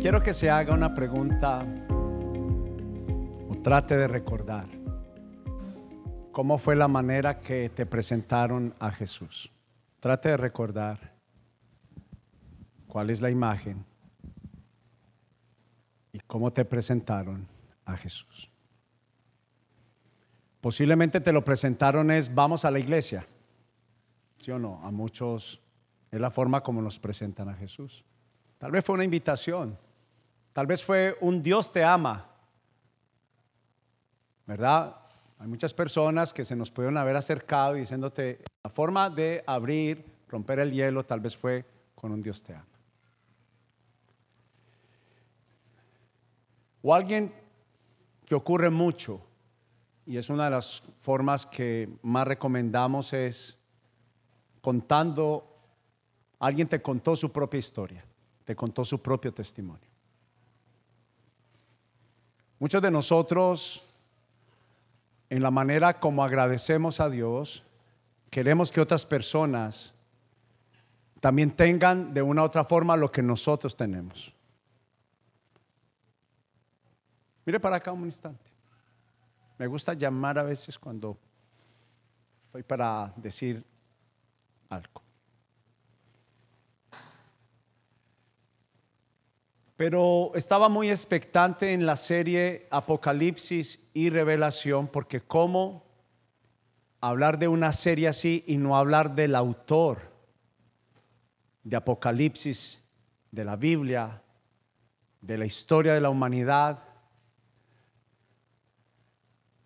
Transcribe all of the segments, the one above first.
Quiero que se haga una pregunta o trate de recordar cómo fue la manera que te presentaron a Jesús. Trate de recordar cuál es la imagen y cómo te presentaron a Jesús. Posiblemente te lo presentaron es vamos a la iglesia. ¿Sí o no? A muchos es la forma como nos presentan a Jesús. Tal vez fue una invitación. Tal vez fue un Dios te ama. ¿Verdad? Hay muchas personas que se nos pueden haber acercado diciéndote, la forma de abrir, romper el hielo, tal vez fue con un Dios te ama. O alguien que ocurre mucho, y es una de las formas que más recomendamos es contando, alguien te contó su propia historia, te contó su propio testimonio. Muchos de nosotros, en la manera como agradecemos a Dios, queremos que otras personas también tengan de una u otra forma lo que nosotros tenemos. Mire para acá un instante. Me gusta llamar a veces cuando estoy para decir algo. Pero estaba muy expectante en la serie Apocalipsis y Revelación porque cómo hablar de una serie así y no hablar del autor de Apocalipsis, de la Biblia, de la historia de la humanidad,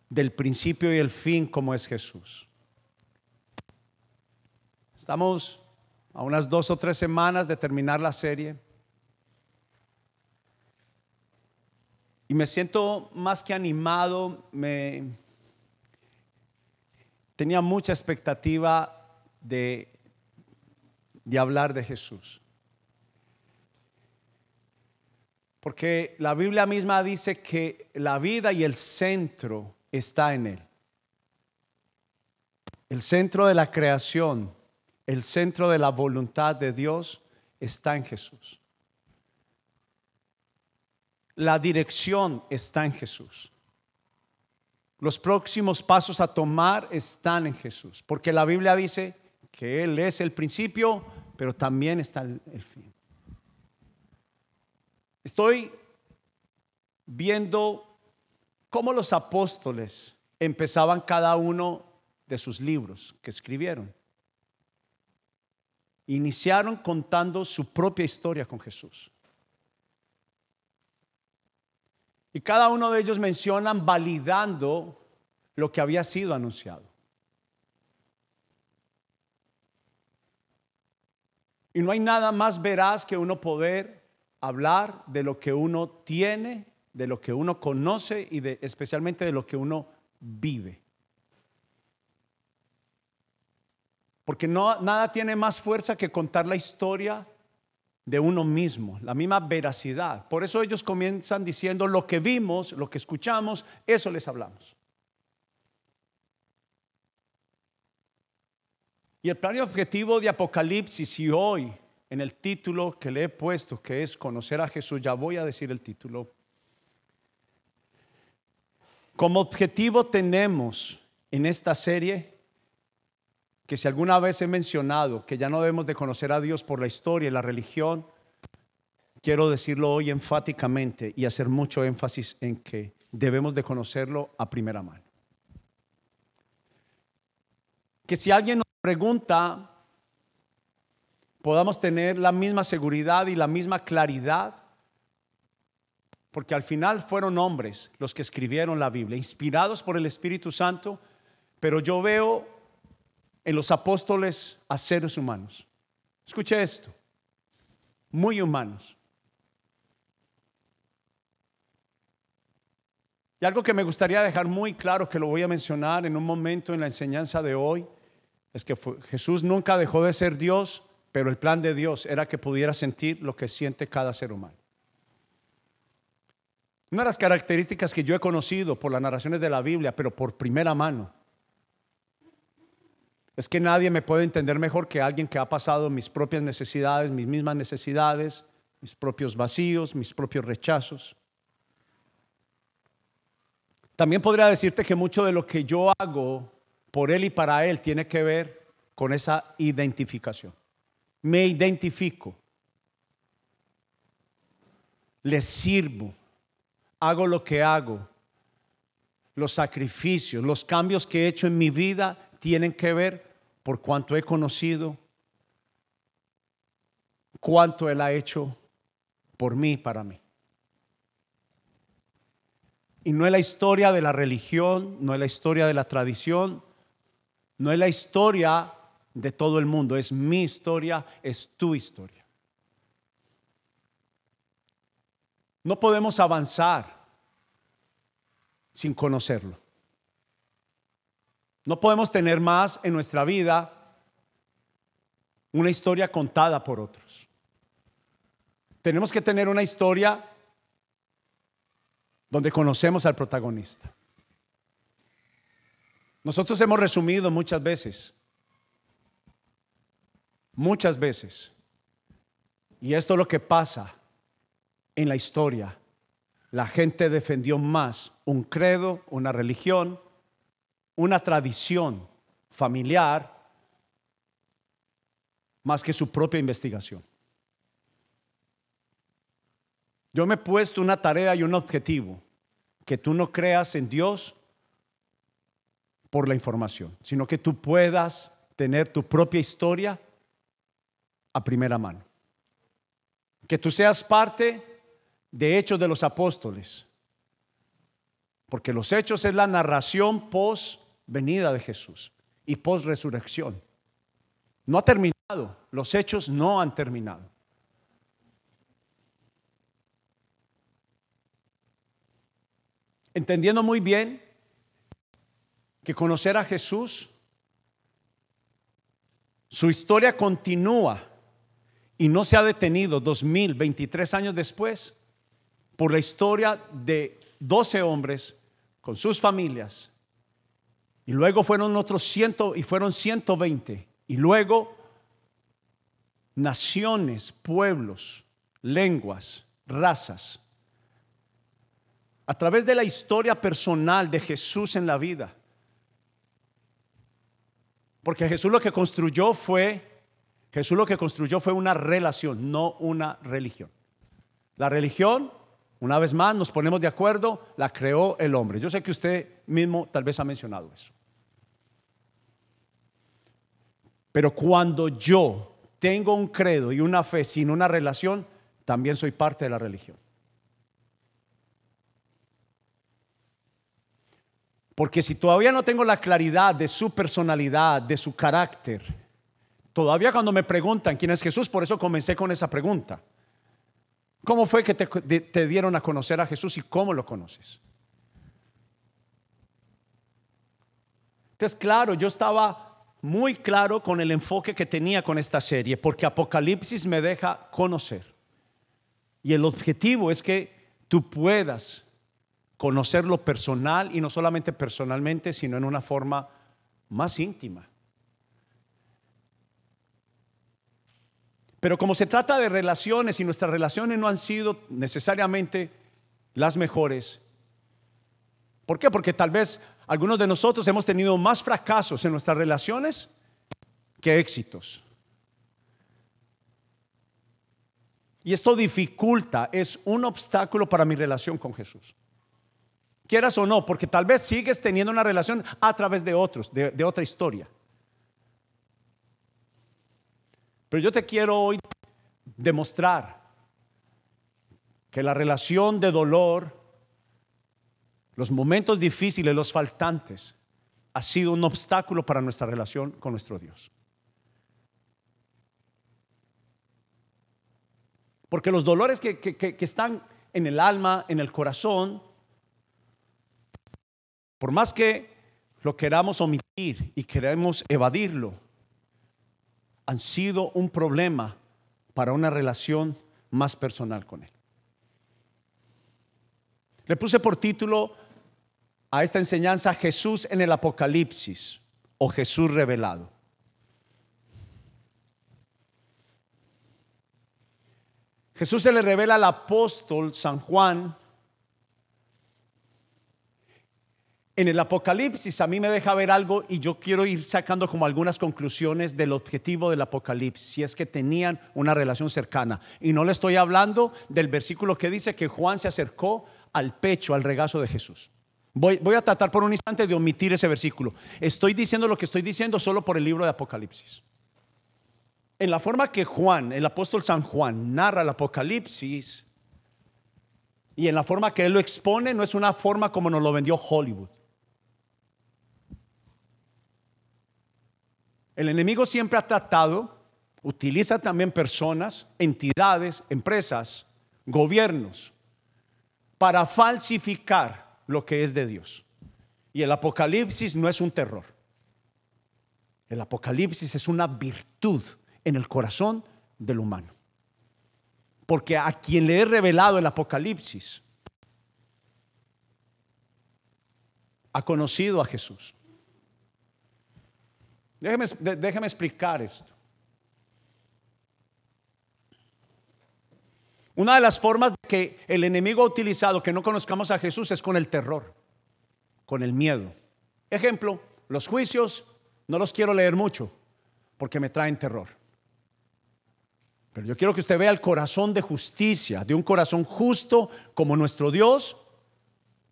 del principio y el fin como es Jesús. Estamos a unas dos o tres semanas de terminar la serie. Y me siento más que animado, me tenía mucha expectativa de, de hablar de Jesús. Porque la Biblia misma dice que la vida y el centro está en Él. El centro de la creación, el centro de la voluntad de Dios está en Jesús. La dirección está en Jesús. Los próximos pasos a tomar están en Jesús, porque la Biblia dice que Él es el principio, pero también está el, fin. Estoy viendo cómo los apóstoles empezaban cada uno de sus libros que escribieron. Iniciaron contando su propia historia con Jesús. Y cada uno de ellos mencionan validando lo que había sido anunciado. Y no hay nada más veraz que uno poder hablar de lo que uno tiene, de lo que uno conoce y de, especialmente de lo que uno vive. Porque nada tiene más fuerza que contar la historia de uno mismo, la misma veracidad. Por eso ellos comienzan diciendo lo que vimos, lo que escuchamos, eso les hablamos. Y el plan y objetivo de Apocalipsis y hoy en el título que le he puesto, que es conocer a Jesús, ya voy a decir el título. Como objetivo tenemos en esta serie que si alguna vez he mencionado que ya no debemos de conocer a Dios por la historia y la religión, quiero decirlo hoy enfáticamente y hacer mucho énfasis en que debemos de conocerlo a primera mano. Que si alguien nos pregunta, podamos tener la misma seguridad y la misma claridad, porque al final fueron hombres los que escribieron la Biblia, inspirados por el Espíritu Santo, pero yo veo en los apóstoles a seres humanos. Escuche esto, muy humanos. Y algo que me gustaría dejar muy claro, que lo voy a mencionar en un momento en la enseñanza de hoy, es que Jesús nunca dejó de ser Dios, pero el plan de Dios era que pudiera sentir lo que siente cada ser humano. Una de las características que yo he conocido por las narraciones de la Biblia, pero por primera mano, es que nadie me puede entender mejor que alguien que ha pasado mis propias necesidades, mis mismas necesidades, mis propios vacíos, mis propios rechazos. También podría decirte que mucho de lo que yo hago por Él y para Él tiene que ver con esa identificación. Me identifico, le sirvo, hago lo que hago, los sacrificios, los cambios que he hecho en mi vida tienen que ver por cuanto he conocido, cuánto Él ha hecho por mí y para mí. Y no es la historia de la religión, no es la historia de la tradición, no es la historia de todo el mundo, es mi historia, es tu historia. No podemos avanzar sin conocerlo. No podemos tener más en nuestra vida una historia contada por otros. Tenemos que tener una historia donde conocemos al protagonista. Nosotros hemos resumido muchas veces, muchas veces, y esto es lo que pasa en la historia. La gente defendió más un credo, una religión, una tradición familiar, más que su propia investigación. Yo me he puesto una tarea y un objetivo, que tú no creas en Dios por la información, sino que tú puedas tener tu propia historia a primera mano. Que tú seas parte de Hechos de los Apóstoles, porque los Hechos es la narración post venida de Jesús y post resurrección. No ha terminado, los Hechos no han terminado. entendiendo muy bien que conocer a Jesús, su historia continúa y no se ha detenido 2023 años después por la historia de 12 hombres con sus familias. Y luego fueron otros ciento y fueron 120. Y luego naciones, pueblos, lenguas, razas a través de la historia personal de Jesús en la vida. Porque Jesús lo que construyó fue, Jesús lo que construyó fue una relación, no una religión. La religión, una vez más, nos ponemos de acuerdo, la creó el hombre. Yo sé que usted mismo tal vez ha mencionado eso. Pero cuando yo tengo un credo y una fe sin una relación, también soy parte de la religión. Porque si todavía no tengo la claridad de su personalidad, de su carácter, todavía cuando me preguntan quién es Jesús, por eso comencé con esa pregunta. ¿Cómo fue que te, dieron a conocer a Jesús y cómo lo conoces? Entonces, claro, yo estaba muy claro con el enfoque que tenía con esta serie, porque Apocalipsis me deja conocer. Y el objetivo es que tú puedas conocerlo personal y no solamente personalmente, sino en una forma más íntima. Pero como se trata de relaciones y nuestras relaciones no han sido necesariamente las mejores, ¿por qué? Porque tal vez algunos de nosotros hemos tenido más fracasos en nuestras relaciones que éxitos. Y esto dificulta, es un obstáculo para mi relación con Jesús. Quieras o no, porque tal vez sigues teniendo una relación a través de otros, de, otra historia. Pero yo te quiero hoy demostrar que la relación de dolor, los momentos difíciles, los faltantes, ha sido un obstáculo para nuestra relación con nuestro Dios. Porque los dolores que, que están en el alma, en el corazón, por más que lo queramos omitir y queremos evadirlo, han sido un problema para una relación más personal con Él. Le puse por título a esta enseñanza Jesús en el Apocalipsis o Jesús revelado. Jesús se le revela al apóstol San Juan. En el Apocalipsis a mí me deja ver algo y yo quiero ir sacando como algunas conclusiones del objetivo del Apocalipsis, si es que tenían una relación cercana. Y no le estoy hablando del versículo que dice que Juan se acercó al pecho, al regazo de Jesús. Voy, a tratar por un instante de omitir ese versículo. Estoy diciendo lo que estoy diciendo solo por el libro de Apocalipsis en la forma que Juan, el apóstol San Juan, narra el Apocalipsis y en la forma que él lo expone, no es una forma como nos lo vendió Hollywood. El enemigo siempre ha tratado, utiliza también personas, entidades, empresas, gobiernos, para falsificar lo que es de Dios. Y el Apocalipsis no es un terror. El Apocalipsis es una virtud en el corazón del humano. Porque a quien le he revelado el Apocalipsis, ha conocido a Jesús. Déjeme, explicar esto. Una de las formas que el enemigo ha utilizado que no conozcamos a Jesús es con el terror, con el miedo. Ejemplo, los juicios no los quiero leer mucho porque me traen terror. Pero yo quiero que usted vea el corazón de justicia, de un corazón justo como nuestro Dios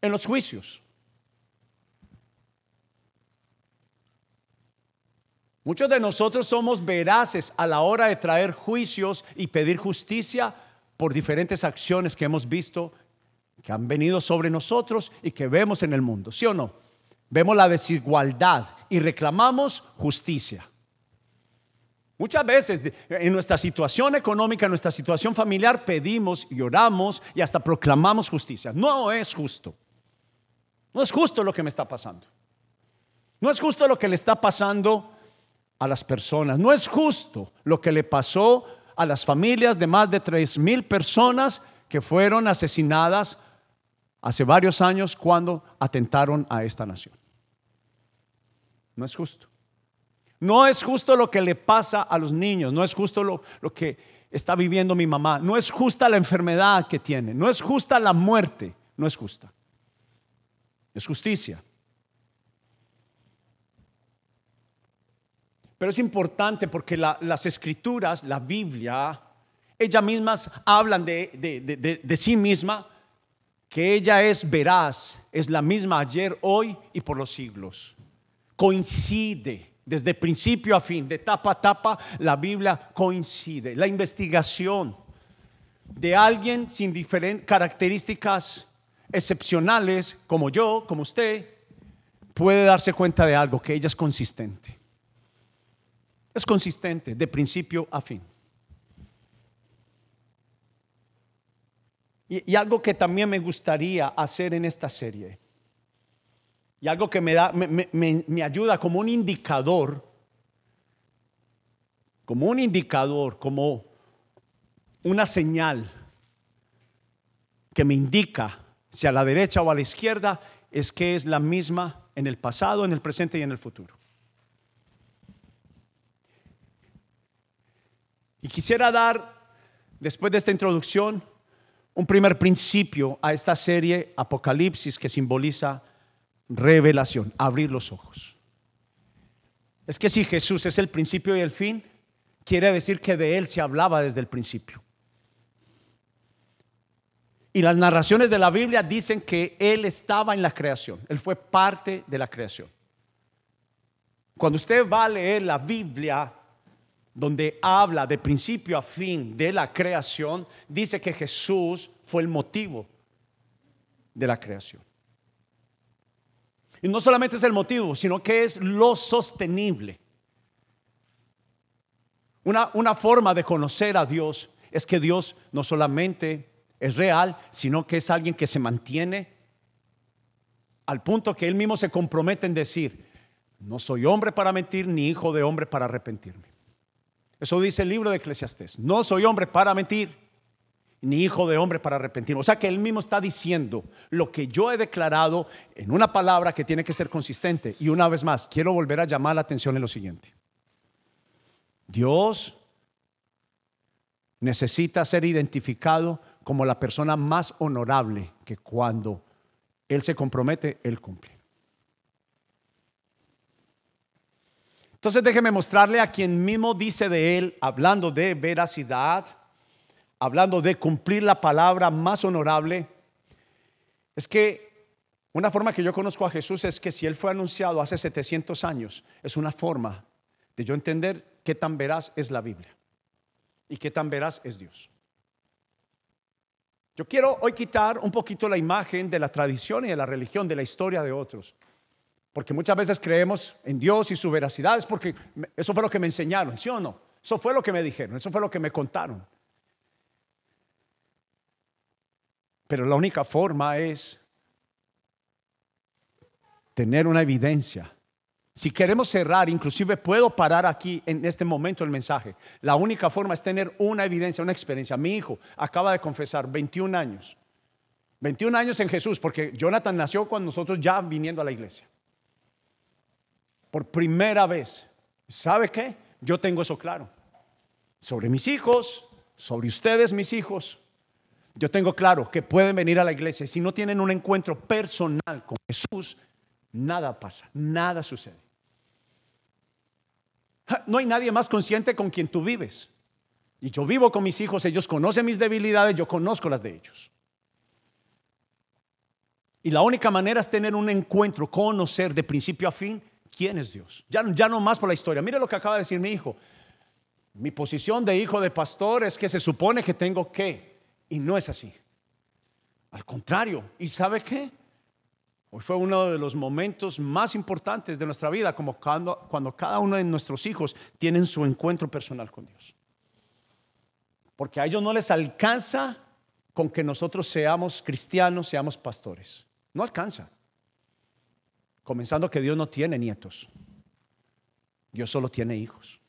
en los juicios. Muchos de nosotros somos veraces a la hora de traer juicios y pedir justicia por diferentes acciones que hemos visto que han venido sobre nosotros y que vemos en el mundo, ¿sí o no? Vemos la desigualdad y reclamamos justicia. Muchas veces en nuestra situación económica, en nuestra situación familiar, pedimos y oramos y hasta proclamamos justicia. No es justo. No es justo lo que me está pasando. No es justo lo que le está pasando a las personas. No es justo lo que le pasó a las familias de más de tres mil personas que fueron asesinadas hace varios años cuando atentaron a esta nación. No es justo. No es justo lo que le pasa a los niños, no es justo lo, que está viviendo mi mamá, no es justa la enfermedad que tiene, no es justa la muerte, no es justa. Es justicia. Pero es importante porque las escrituras, la Biblia, ellas mismas hablan de, sí misma, que ella es veraz, es la misma ayer, hoy y por los siglos. Coincide desde principio a fin, de tapa a tapa, la Biblia coincide. La investigación de alguien sin diferentes características excepcionales, como yo, como usted, puede darse cuenta de algo, que ella es consistente. Es consistente de principio a fin. Y, algo que también me gustaría hacer en esta serie y algo que me, da, me, ayuda como un indicador, como un indicador, como una señal que me indica si a la derecha o a la izquierda es que es la misma en el pasado, en el presente y en el futuro. Y quisiera dar, después de esta introducción, un primer principio a esta serie Apocalipsis que simboliza revelación, abrir los ojos. Es que si Jesús es el principio y el fin, quiere decir que de Él se hablaba desde el principio. Y las narraciones de la Biblia dicen que Él estaba en la creación, Él fue parte de la creación. Cuando usted va a leer la Biblia, donde habla de principio a fin de la creación, dice que Jesús fue el motivo de la creación. Y no solamente es el motivo, sino que es lo sostenible. Una, una forma de conocer a Dios es que Dios no solamente es real, sino que es alguien que se mantiene al punto que Él mismo se compromete en decir, no soy hombre para mentir, ni hijo de hombre para arrepentirme. Eso dice el libro de Eclesiastés. No soy hombre para mentir, ni hijo de hombre para arrepentirme. O sea que él mismo está diciendo lo que yo he declarado en una palabra que tiene que ser consistente. Y una vez más, quiero volver a llamar la atención en lo siguiente. Dios necesita ser identificado como la persona más honorable que cuando Él se compromete, Él cumple. Entonces déjeme mostrarle a quien mismo dice de Él, hablando de veracidad, hablando de cumplir la palabra más honorable, es que una forma que yo conozco a Jesús es que si Él fue anunciado hace 700 años, es una forma de yo entender qué tan veraz es la Biblia y qué tan veraz es Dios. Yo quiero hoy quitar un poquito la imagen de la tradición y de la religión, de la historia de otros. Porque muchas veces creemos en Dios y su veracidad, es porque eso fue lo que me enseñaron, ¿sí o no? Eso fue lo que me dijeron, eso fue lo que me contaron. Pero la única forma es tener una evidencia si queremos cerrar, inclusive puedo parar aquí en este momento el mensaje. La única forma es tener una evidencia, una experiencia. Mi hijo acaba de confesar 21 años. 21 años en Jesús, porque Jonathan nació cuando nosotros ya viniendo a la iglesia. Por primera vez. ¿Sabe qué? Yo tengo eso claro. Sobre mis hijos, sobre ustedes, mis hijos. Yo tengo claro que pueden venir a la iglesia si no tienen un encuentro personal con Jesús, nada pasa, nada sucede. No hay nadie más consciente con quien tú vives. Y yo vivo con mis hijos, ellos conocen mis debilidades, yo conozco las de ellos. Y la única manera es tener un encuentro, conocer de principio a fin quién es Dios. Ya, no más por la historia. Mire lo que acaba de decir mi hijo. Mi posición de hijo de pastor es que se supone que tengo que, y no es así. Al contrario, ¿y sabe qué? Hoy fue uno de los momentos más importantes de nuestra vida, como cuando, cuando cada uno de nuestros hijos tienen su encuentro personal con Dios. Porque a ellos no les alcanza con que nosotros seamos cristianos, seamos pastores. No alcanza. Comenzando que Dios no tiene nietos. Dios solo tiene hijos.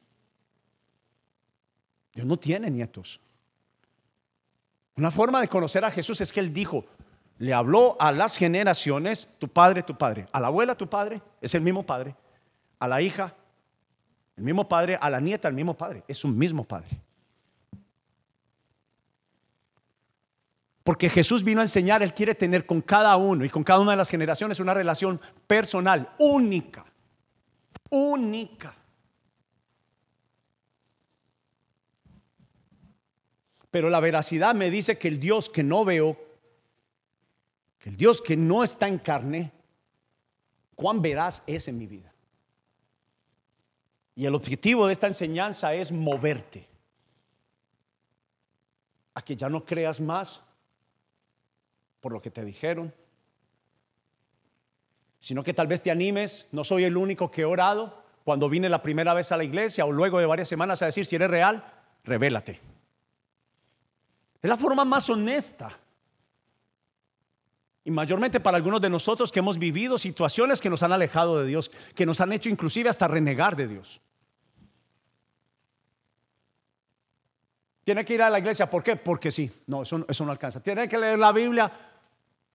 Dios no tiene nietos. Una forma de conocer a Jesús es que Él dijo, le habló a las generaciones, tu padre, tu padre, a la abuela, tu padre, es el mismo padre, a la hija, el mismo padre, a la nieta, el mismo padre, es un mismo padre. Porque Jesús vino a enseñar, Él quiere tener con cada uno y con cada una de las generaciones una relación personal, única, única. Pero la veracidad me dice que el Dios que no veo, que el Dios que no está en carne, cuán veraz es en mi vida. Y el objetivo de esta enseñanza es moverte a que ya no creas más por lo que te dijeron, sino que tal vez te animes, no soy el único que he orado cuando vine la primera vez a la iglesia o luego de varias semanas a decir, si eres real, revélate. Es la forma más honesta y mayormente para algunos de nosotros que hemos vivido situaciones que nos han alejado de Dios, que nos han hecho inclusive hasta renegar de Dios. Tiene que ir a la iglesia, ¿por qué? Porque sí, no, eso, eso no alcanza. Tiene que leer la Biblia,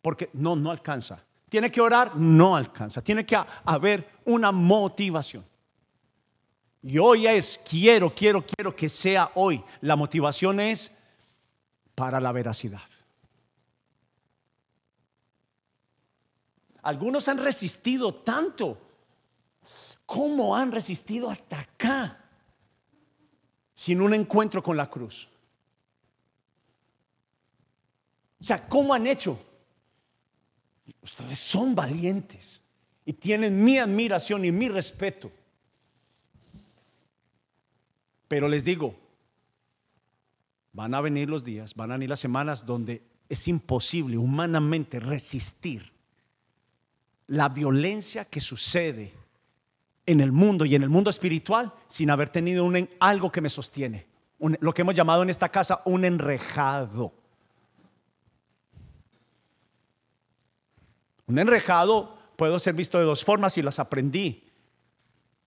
porque no, no alcanza. Tiene que orar, no alcanza. Tiene que haber una motivación. Y hoy es, quiero, quiero, quiero que sea hoy. La motivación es para la veracidad. Algunos han resistido tanto. ¿Cómo han resistido hasta acá? Sin un encuentro con la cruz. O sea, ¿cómo han hecho? Ustedes son valientes y tienen mi admiración y mi respeto. Pero les digo, van a venir los días, van a venir las semanas donde es imposible humanamente resistir la violencia que sucede en el mundo y en el mundo espiritual sin haber tenido algo que me sostiene. lo que hemos llamado en esta casa un enrejado. Un enrejado puede ser visto de dos formas y las aprendí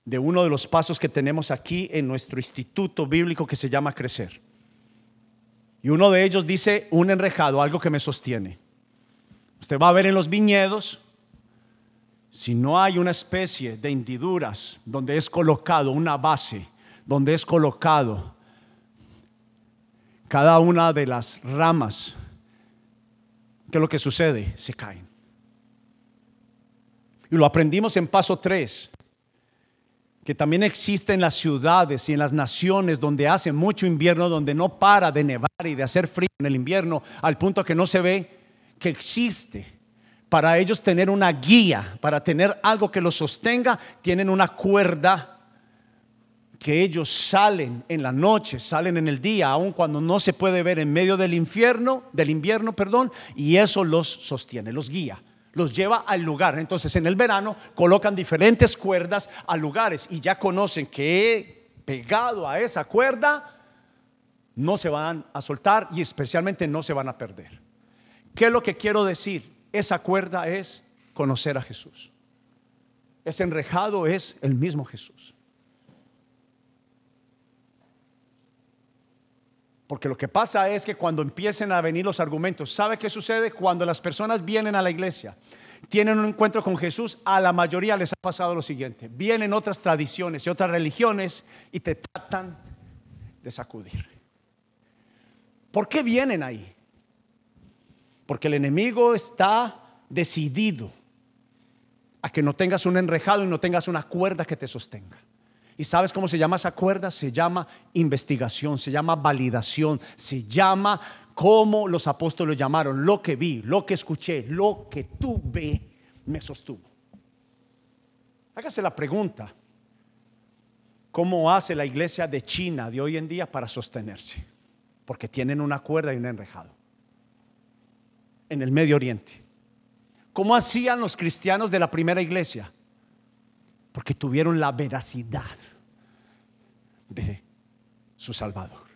de uno de los pasos que tenemos aquí en nuestro instituto bíblico que se llama Crecer. Y uno de ellos dice un enrejado, algo que me sostiene. Usted va a ver en los viñedos si no hay una especie de hendiduras donde es colocado una base, donde es colocado cada una de las ramas, ¿qué es lo que sucede? Se caen. Y lo aprendimos en paso 3, que también existe en las ciudades y en las naciones donde hace mucho invierno, donde no para de nevar y de hacer frío en el invierno, al punto que no se ve que existe. Para ellos tener una guía, para tener algo que los sostenga, tienen una cuerda que ellos salen en la noche, salen en el día, aun cuando no se puede ver en medio del infierno, del invierno, perdón, y eso los sostiene, los guía, los lleva al lugar. Entonces, en el verano colocan diferentes cuerdas a lugares y ya conocen que pegado a esa cuerda no se van a soltar y especialmente no se van a perder. ¿Qué es lo que quiero decir? Esa cuerda es conocer a Jesús. Ese enrejado es el mismo Jesús. Porque lo que pasa es que cuando empiecen a venir los argumentos, ¿sabe qué sucede? Cuando las personas vienen a la iglesia, tienen un encuentro con Jesús, a la mayoría les ha pasado lo siguiente. Vienen otras tradiciones y otras religiones y te tratan de sacudir. ¿Por qué vienen ahí? Porque el enemigo está decidido a que no tengas un enrejado y no tengas una cuerda que te sostenga. ¿Y sabes cómo se llama esa cuerda? Se llama investigación, se llama validación, se llama como los apóstoles llamaron, lo que vi, lo que escuché, lo que tuve, me sostuvo. Hágase la pregunta, ¿cómo hace la iglesia de China de hoy en día para sostenerse? Porque tienen una cuerda y un enrejado. En el Medio Oriente. ¿Cómo hacían los cristianos de la primera iglesia? Porque tuvieron la veracidad de su Salvador.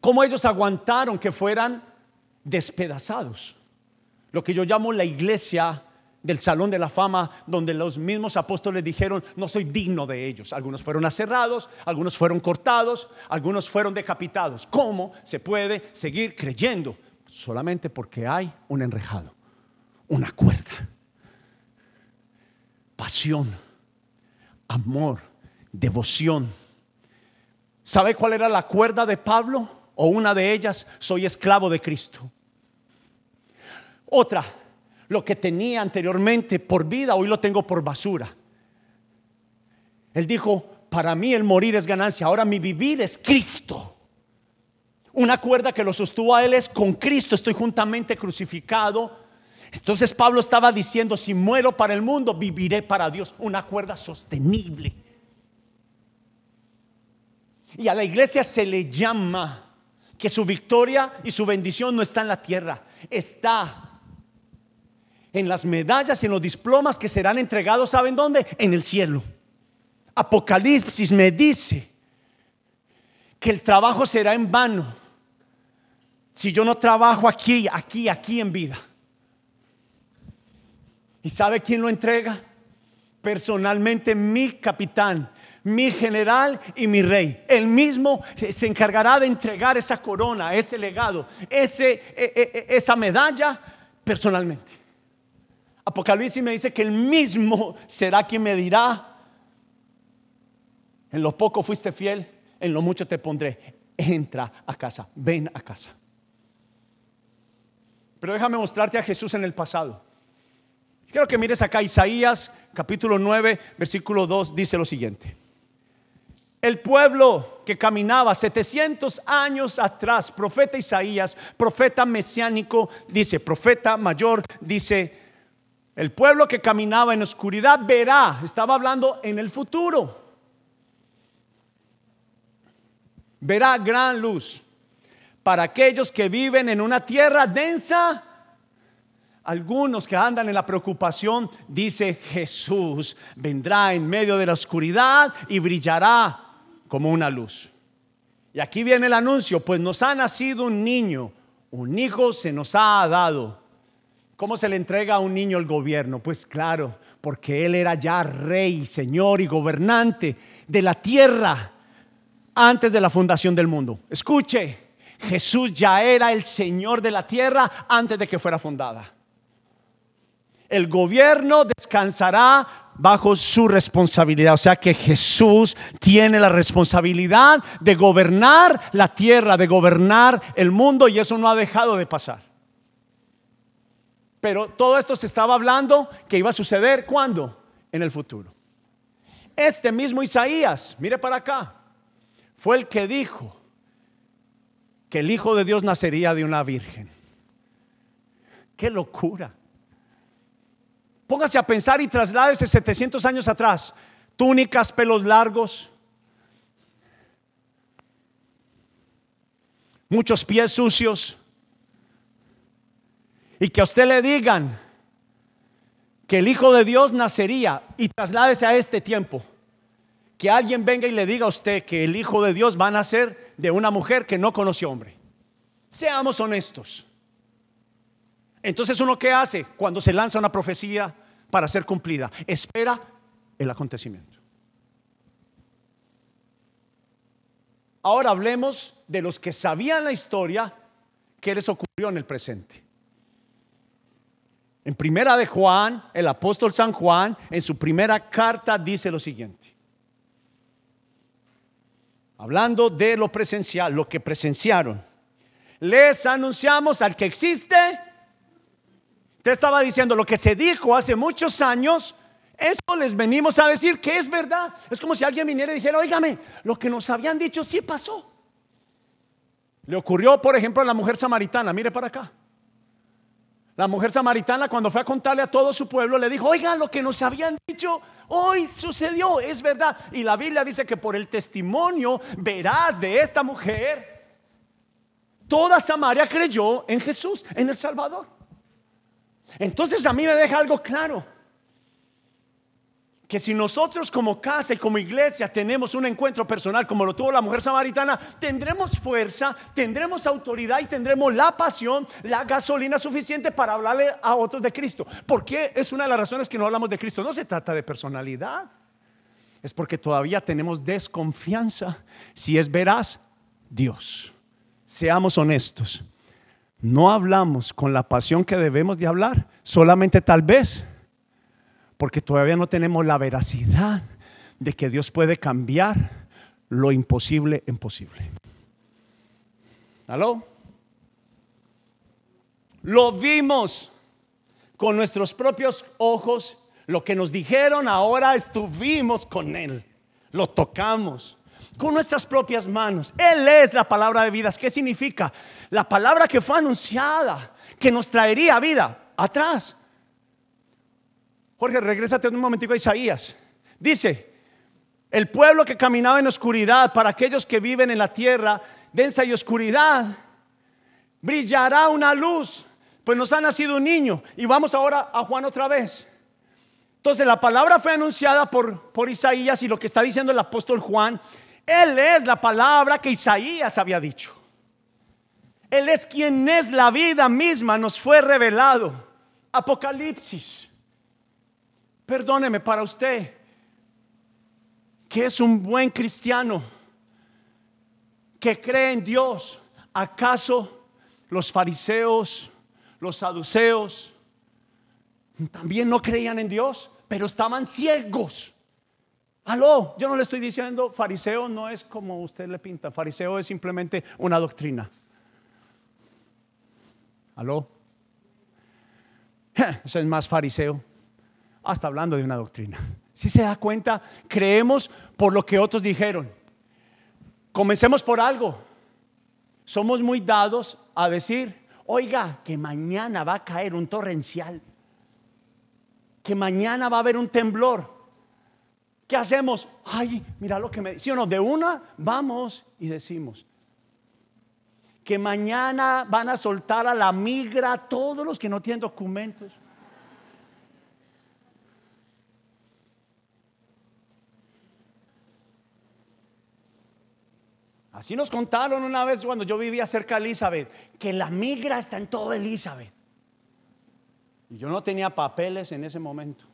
Cómo ellos aguantaron que fueran despedazados. Lo que yo llamo la iglesia del Salón de la Fama, donde los mismos apóstoles dijeron, no soy digno de ellos. Algunos fueron aserrados, algunos fueron cortados, algunos fueron decapitados. ¿Cómo se puede seguir creyendo? Solamente porque hay un enrejado, una cuerda, pasión, amor devoción. ¿Sabe cuál era la cuerda de Pablo? O una de ellas, soy esclavo de Cristo. Otra, lo que tenía anteriormente por vida, hoy lo tengo por basura. Él dijo, para mí el morir es ganancia, ahora mi vivir es Cristo. Una cuerda que lo sostuvo a él es con Cristo estoy juntamente crucificado. Entonces Pablo estaba diciendo, si muero para el mundo, viviré para Dios. Una cuerda sostenible. Y a la iglesia se le llama que su victoria y su bendición no está en la tierra, está en las medallas y en los diplomas que serán entregados, ¿saben dónde? En el cielo. Apocalipsis me dice que el trabajo será en vano si yo no trabajo aquí, aquí, aquí en vida. ¿Y sabe quién lo entrega? Personalmente mi capitán, mi general y mi rey. Él mismo se encargará de entregar esa corona, ese legado, ese, e, e, e, esa medalla personalmente. Apocalipsis me dice que él mismo será quien me dirá, en lo poco fuiste fiel, en lo mucho te pondré. Entra a casa, ven a casa. Pero déjame mostrarte a Jesús en el pasado. Quiero que mires acá Isaías capítulo 9, versículo 2, dice lo siguiente el pueblo que caminaba 700 años atrás, profeta Isaías, profeta mesiánico, dice, profeta mayor, dice, el pueblo que caminaba en oscuridad verá, estaba hablando en el futuro, verá gran luz. Para aquellos que viven en una tierra densa, algunos que andan en la preocupación, dice Jesús, vendrá en medio de la oscuridad y brillará como una luz. Y aquí viene el anuncio, pues nos ha nacido un niño, un hijo se nos ha dado. ¿Cómo se le entrega a un niño el gobierno? Pues claro, porque él era ya rey, señor y gobernante de la tierra antes de la fundación del mundo. Escuche, Jesús ya era el señor de la tierra antes de que fuera fundada. El gobierno descansará bajo su responsabilidad. O sea que Jesús tiene la responsabilidad de gobernar la tierra, de gobernar el mundo y eso no ha dejado de pasar. Pero todo esto se estaba hablando que iba a suceder cuando? En el futuro. Este mismo Isaías, mire para acá, fue el que dijo que el Hijo de Dios nacería de una virgen. ¡Qué locura! Póngase a pensar y trasládese 700 años atrás. Túnicas, pelos largos, muchos pies sucios. Y que a usted le digan que el Hijo de Dios nacería y trasládese a este tiempo. Que alguien venga y le diga a usted que el Hijo de Dios va a nacer de una mujer que no conoce hombre. Seamos honestos. Entonces uno qué hace cuando se lanza una profecía para ser cumplida? Espera el acontecimiento. Ahora hablemos de los que sabían la historia que les ocurrió en el presente. En primera de Juan, el apóstol San Juan, en su primera carta dice lo siguiente. Hablando de lo presencial, lo que presenciaron. Les anunciamos al que existe te estaba diciendo lo que se dijo hace muchos años. Eso les venimos a decir que es verdad. Es como si alguien viniera y dijera, oígame, lo que nos habían dicho sí pasó. Le ocurrió, por ejemplo, a la mujer samaritana. Mire para acá. La mujer samaritana cuando fue a contarle a todo su pueblo le dijo, oiga, lo que nos habían dicho hoy sucedió, es verdad. Y la Biblia dice que por el testimonio verás de esta mujer, toda Samaria creyó en Jesús, en el Salvador. Entonces a mí me deja algo claro. Que si nosotros como casa y como iglesia tenemos un encuentro personal como lo tuvo la mujer samaritana, tendremos fuerza, tendremos autoridad y tendremos la pasión, la gasolina suficiente para hablarle a otros de Cristo. Porque es una de las razones que no hablamos de Cristo. No se trata de personalidad. Es porque todavía tenemos desconfianza si es veraz Dios. Seamos honestos no hablamos con la pasión que debemos de hablar, solamente tal vez, porque todavía no tenemos la veracidad de que Dios puede cambiar lo imposible en posible. ¿Aló? Lo vimos con nuestros propios ojos, lo que nos dijeron, ahora estuvimos con Él, lo tocamos, con nuestras propias manos. Él es la palabra de vidas. ¿Qué significa? La palabra que fue anunciada, que nos traería vida atrás. Jorge, regrésate un momentico a Isaías. Dice, el pueblo que caminaba en oscuridad, para aquellos que viven en la tierra densa y oscuridad, brillará una luz, pues nos ha nacido un niño. Y vamos ahora a Juan otra vez. Entonces la palabra fue anunciada por, por Isaías y lo que está diciendo el apóstol Juan él es la palabra que Isaías había dicho. Él es quien es la vida misma, nos fue revelado. Apocalipsis. Perdóneme para usted, que es un buen cristiano, que cree en Dios. ¿Acaso los fariseos, los saduceos, también no creían en Dios, pero estaban ciegos? Aló, yo no le estoy diciendo fariseo no es como usted le pinta, fariseo es simplemente una doctrina. Aló. Eso es más fariseo. Hasta hablando de una doctrina. Si se da cuenta, creemos por lo que otros dijeron. Comencemos por algo. Somos muy dados a decir, oiga, que mañana va a caer un torrencial. Que mañana va a haber un temblor ¿Qué hacemos? Ay, mira lo que me dice. no? De una vamos y decimos que mañana van a soltar a la migra todos los que no tienen documentos. Así nos contaron una vez cuando yo vivía cerca de Elizabeth, que la migra está en todo Elizabeth. Y yo no tenía papeles en ese momento.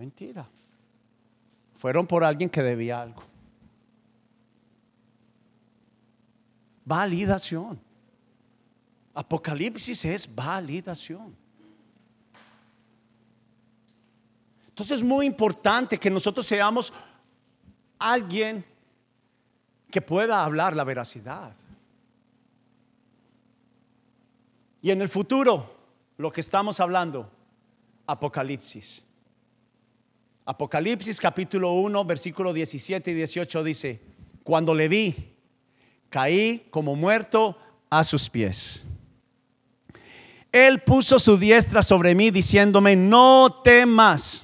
Mentira. Fueron por alguien que debía algo. Validación. Apocalipsis es validación. Entonces es muy importante que nosotros seamos alguien que pueda hablar la veracidad. Y en el futuro, lo que estamos hablando, Apocalipsis. Apocalipsis capítulo 1, versículo 17 y 18 dice, cuando le vi, caí como muerto a sus pies. Él puso su diestra sobre mí diciéndome, no temas.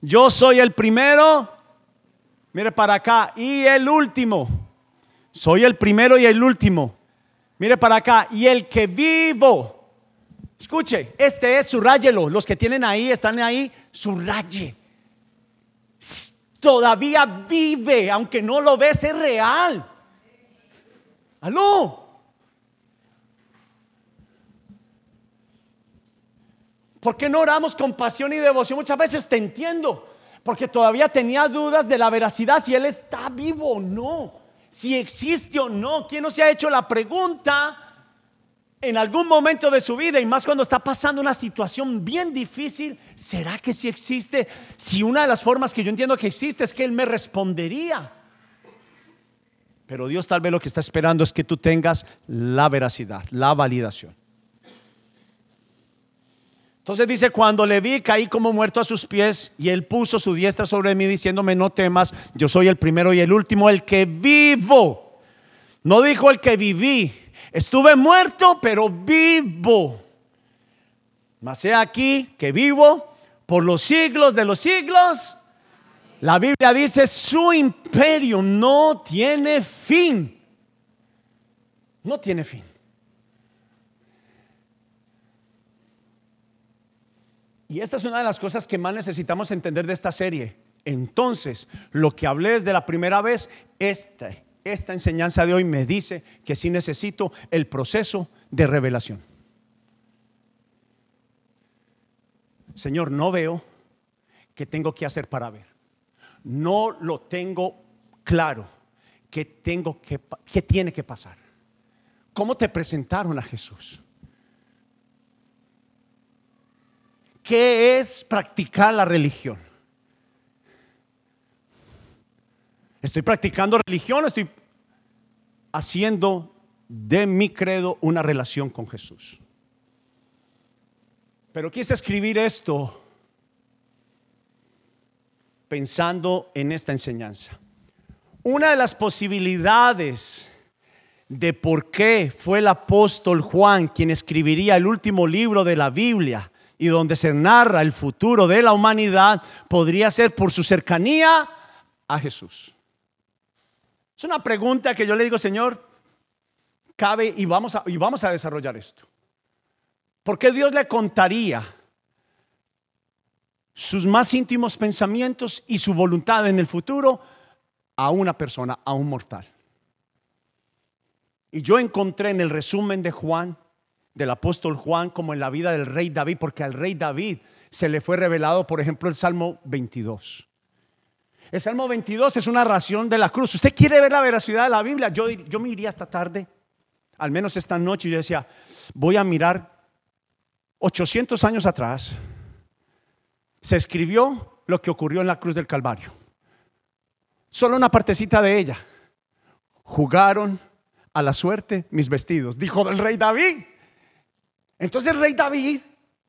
Yo soy el primero, mire para acá, y el último. Soy el primero y el último. Mire para acá, y el que vivo. Escuche, este es, subrayelo. Los que tienen ahí, están ahí, subraye. Todavía vive, aunque no lo ves, es real. Aló. ¿Por qué no oramos con pasión y devoción? Muchas veces te entiendo, porque todavía tenía dudas de la veracidad si Él está vivo o no, si existe o no. ¿Quién no se ha hecho la pregunta en algún momento de su vida y más cuando está pasando una situación bien difícil? ¿Será que si existe? Si una de las formas que yo entiendo que existe es que Él me respondería. Pero Dios tal vez lo que está esperando es que tú tengas la veracidad, la validación. Entonces dice, cuando le vi, caí como muerto a sus pies y él puso su diestra sobre mí diciéndome, no temas, yo soy el primero y el último, el que vivo. No dijo el que viví, estuve muerto, pero vivo. Mas he aquí que vivo por los siglos de los siglos. La Biblia dice, su imperio no tiene fin. No tiene fin. Y esta es una de las cosas que más necesitamos entender de esta serie. Entonces, lo que hablé desde la primera vez, esta, esta enseñanza de hoy me dice que sí necesito el proceso de revelación. Señor, no veo qué tengo que hacer para ver. No lo tengo claro qué tengo que tiene que pasar. ¿Cómo te presentaron a Jesús? ¿Qué es practicar la religión? Estoy practicando religión, estoy haciendo de mi credo una relación con Jesús. Pero quise escribir esto pensando en esta enseñanza. Una de las posibilidades de por qué fue el apóstol Juan quien escribiría el último libro de la Biblia y donde se narra el futuro de la humanidad podría ser por su cercanía a Jesús. Es una pregunta que yo le digo, Señor, cabe y vamos a, y vamos a desarrollar esto. ¿Por qué Dios le contaría sus más íntimos pensamientos y su voluntad en el futuro a una persona, a un mortal? Y yo encontré en el resumen de Juan del apóstol Juan como en la vida del rey David, porque al rey David se le fue revelado, por ejemplo, el Salmo 22. El Salmo 22 es una ración de la cruz. ¿Usted quiere ver la veracidad de la Biblia? Yo, yo me iría esta tarde, al menos esta noche, y yo decía, voy a mirar 800 años atrás. Se escribió lo que ocurrió en la cruz del Calvario. Solo una partecita de ella. Jugaron a la suerte mis vestidos, dijo del rey David. Entonces el rey David,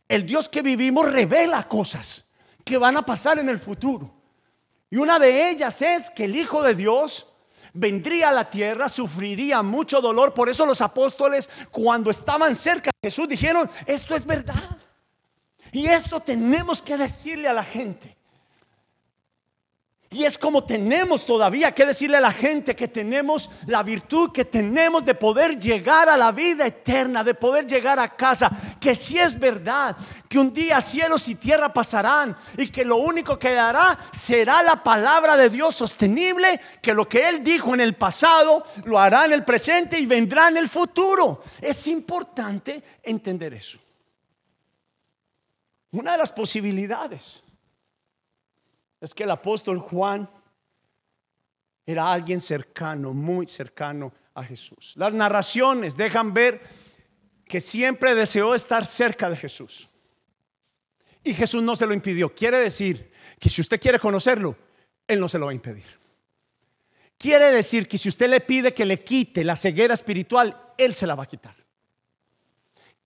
el Dios que vivimos, revela cosas que van a pasar en el futuro. Y una de ellas es que el Hijo de Dios vendría a la tierra, sufriría mucho dolor. Por eso los apóstoles, cuando estaban cerca de Jesús, dijeron, esto es verdad. Y esto tenemos que decirle a la gente. Y es como tenemos todavía que decirle a la gente que tenemos la virtud que tenemos de poder llegar a la vida eterna, de poder llegar a casa, que si es verdad que un día cielos y tierra pasarán y que lo único que dará será la palabra de Dios sostenible, que lo que Él dijo en el pasado lo hará en el presente y vendrá en el futuro. Es importante entender eso. Una de las posibilidades es que el apóstol Juan era alguien cercano, muy cercano a Jesús. Las narraciones dejan ver que siempre deseó estar cerca de Jesús. Y Jesús no se lo impidió. Quiere decir que si usted quiere conocerlo, Él no se lo va a impedir. Quiere decir que si usted le pide que le quite la ceguera espiritual, Él se la va a quitar.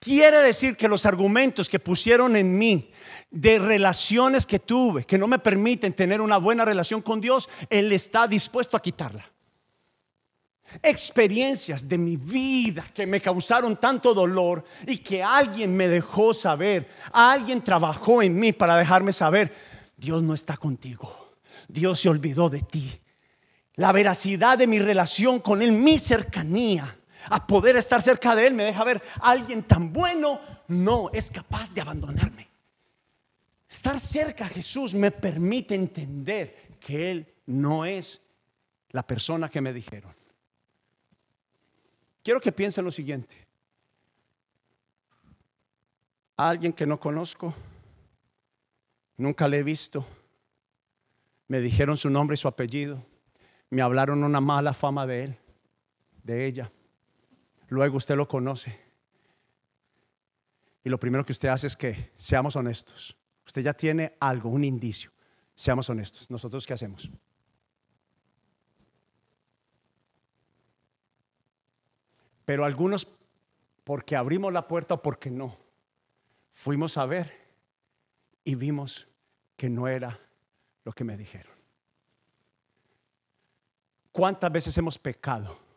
Quiere decir que los argumentos que pusieron en mí de relaciones que tuve, que no me permiten tener una buena relación con Dios, Él está dispuesto a quitarla. Experiencias de mi vida que me causaron tanto dolor y que alguien me dejó saber, alguien trabajó en mí para dejarme saber, Dios no está contigo, Dios se olvidó de ti. La veracidad de mi relación con Él, mi cercanía a poder estar cerca de Él, me deja ver alguien tan bueno, no es capaz de abandonarme. Estar cerca a Jesús me permite entender que Él no es la persona que me dijeron. Quiero que piensen lo siguiente. alguien que no conozco, nunca le he visto, me dijeron su nombre y su apellido, me hablaron una mala fama de él, de ella luego usted lo conoce. Y lo primero que usted hace es que seamos honestos. Usted ya tiene algo, un indicio. Seamos honestos. ¿Nosotros qué hacemos? Pero algunos, porque abrimos la puerta o porque no, fuimos a ver y vimos que no era lo que me dijeron. ¿Cuántas veces hemos pecado?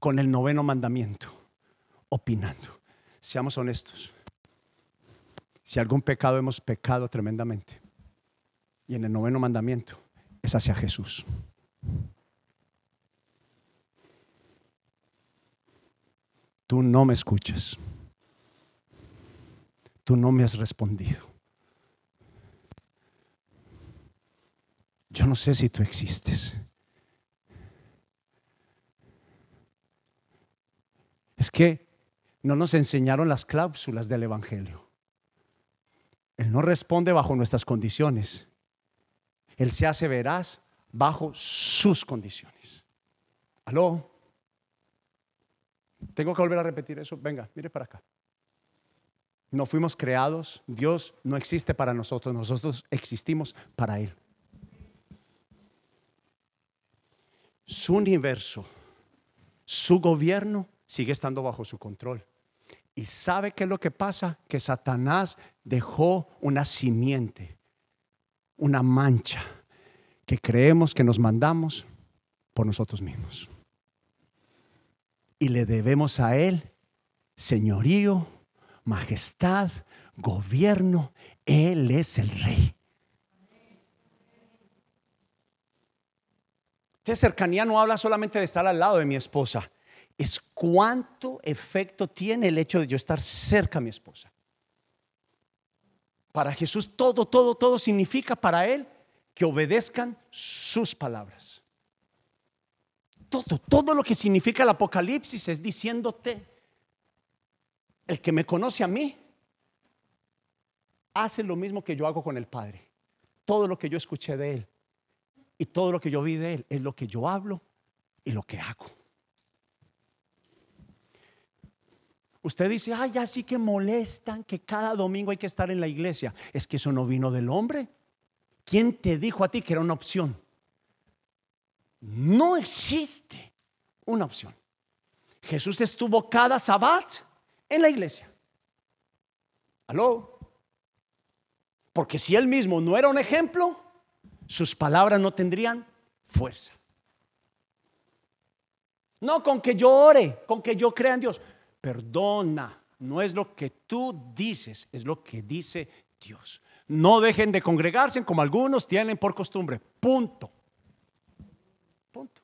Con el noveno mandamiento, opinando. Seamos honestos. Si algún pecado hemos pecado tremendamente, y en el noveno mandamiento es hacia Jesús. Tú no me escuchas. Tú no me has respondido. Yo no sé si tú existes. Es que no nos enseñaron las cláusulas del Evangelio. Él no responde bajo nuestras condiciones. Él se hace veraz bajo sus condiciones. ¿Aló? Tengo que volver a repetir eso. Venga, mire para acá. No fuimos creados. Dios no existe para nosotros. Nosotros existimos para Él. Su universo, su gobierno sigue estando bajo su control. ¿Y sabe qué es lo que pasa? Que Satanás dejó una simiente, una mancha, que creemos que nos mandamos por nosotros mismos. Y le debemos a Él señorío, majestad, gobierno. Él es el rey. Esta cercanía no habla solamente de estar al lado de mi esposa es cuánto efecto tiene el hecho de yo estar cerca a mi esposa. Para Jesús todo, todo, todo significa para Él que obedezcan sus palabras. Todo, todo lo que significa el Apocalipsis es diciéndote, el que me conoce a mí, hace lo mismo que yo hago con el Padre. Todo lo que yo escuché de Él y todo lo que yo vi de Él es lo que yo hablo y lo que hago. Usted dice, ay, así que molestan que cada domingo hay que estar en la iglesia. Es que eso no vino del hombre. ¿Quién te dijo a ti que era una opción? No existe una opción. Jesús estuvo cada sabbat en la iglesia. ¿Aló? Porque si él mismo no era un ejemplo, sus palabras no tendrían fuerza. No con que yo ore, con que yo crea en Dios perdona. No es lo que tú dices, es lo que dice Dios. No dejen de congregarse como algunos tienen por costumbre. Punto. Punto.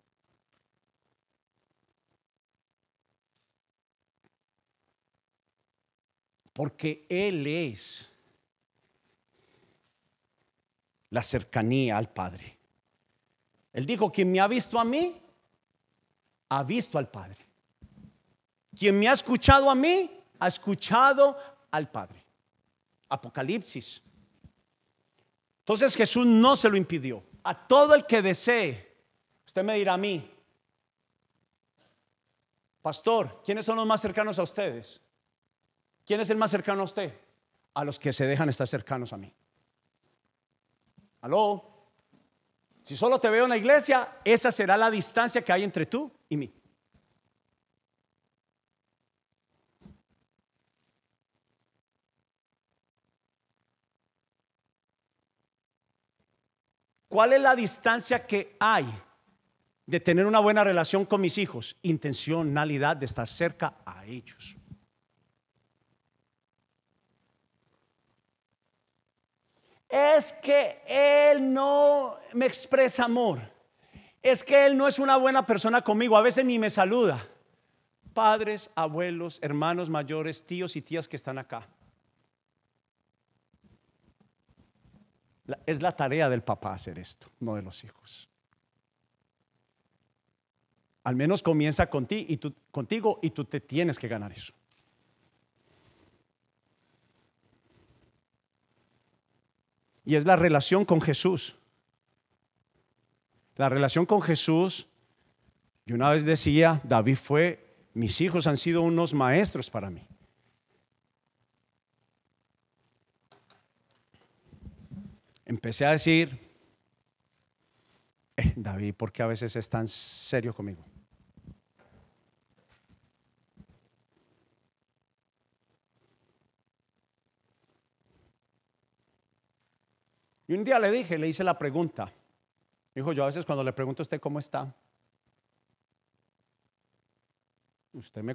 Porque Él es la cercanía al Padre. Él dijo, quien me ha visto a mí, ha visto al Padre. Quien me ha escuchado a mí, ha escuchado al Padre. Apocalipsis. Entonces Jesús no se lo impidió. A todo el que desee, usted me dirá a mí, Pastor, ¿quiénes son los más cercanos a ustedes? ¿Quién es el más cercano a usted? A los que se dejan estar cercanos a mí. ¿Aló? Si solo te veo en la iglesia, esa será la distancia que hay entre tú y mí. ¿Cuál es la distancia que hay de tener una buena relación con mis hijos? Intencionalidad de estar cerca a ellos. Es que Él no me expresa amor. Es que Él no es una buena persona conmigo. A veces ni me saluda. Padres, abuelos, hermanos mayores, tíos y tías que están acá. Es la tarea del papá hacer esto, no de los hijos. Al menos comienza con ti y tú, contigo y tú te tienes que ganar eso. Y es la relación con Jesús. La relación con Jesús, y una vez decía, David fue, mis hijos han sido unos maestros para mí. Empecé a decir, eh, David, ¿por qué a veces es tan serio conmigo? Y un día le dije, le hice la pregunta. Dijo, yo a veces cuando le pregunto a usted cómo está, usted me